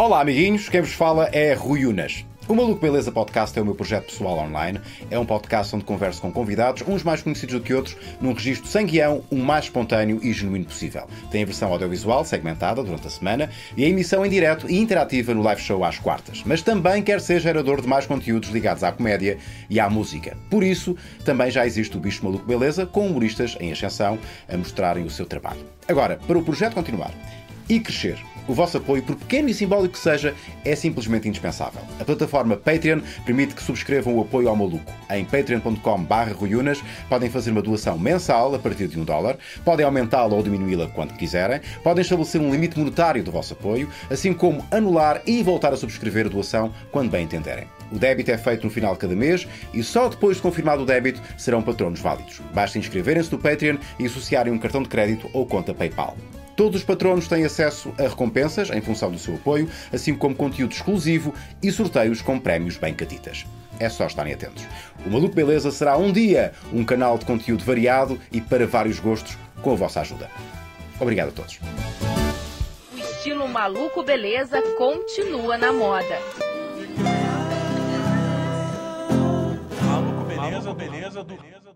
Olá, amiguinhos, quem vos fala é Rui Unas. O Maluco Beleza Podcast é o meu projeto pessoal online. É um podcast onde converso com convidados, uns mais conhecidos do que outros, num registro sem guião, o mais espontâneo e genuíno possível. Tem a versão audiovisual, segmentada durante a semana, e a emissão em direto e interativa no live show às quartas. Mas também quer ser gerador de mais conteúdos ligados à comédia e à música. Por isso, também já existe o Bicho Maluco Beleza, com humoristas em ascensão a mostrarem o seu trabalho. Agora, para o projeto continuar e crescer, o vosso apoio, por pequeno e simbólico que seja, é simplesmente indispensável. A plataforma Patreon permite que subscrevam o apoio ao maluco. Em patreon.com.br podem fazer uma doação mensal a partir de um dólar, podem aumentá-la ou diminuí-la quando quiserem, podem estabelecer um limite monetário do vosso apoio, assim como anular e voltar a subscrever a doação quando bem entenderem. O débito é feito no final de cada mês e só depois de confirmado o débito serão patronos válidos. Basta inscreverem-se no Patreon e associarem um cartão de crédito ou conta PayPal. Todos os patronos têm acesso a recompensas em função do seu apoio, assim como conteúdo exclusivo e sorteios com prémios bem catitas. É só estarem atentos. O Maluco Beleza será um dia um canal de conteúdo variado e para vários gostos, com a vossa ajuda. Obrigado a todos. O estilo Maluco Beleza continua na moda. Maluco Beleza, beleza, beleza.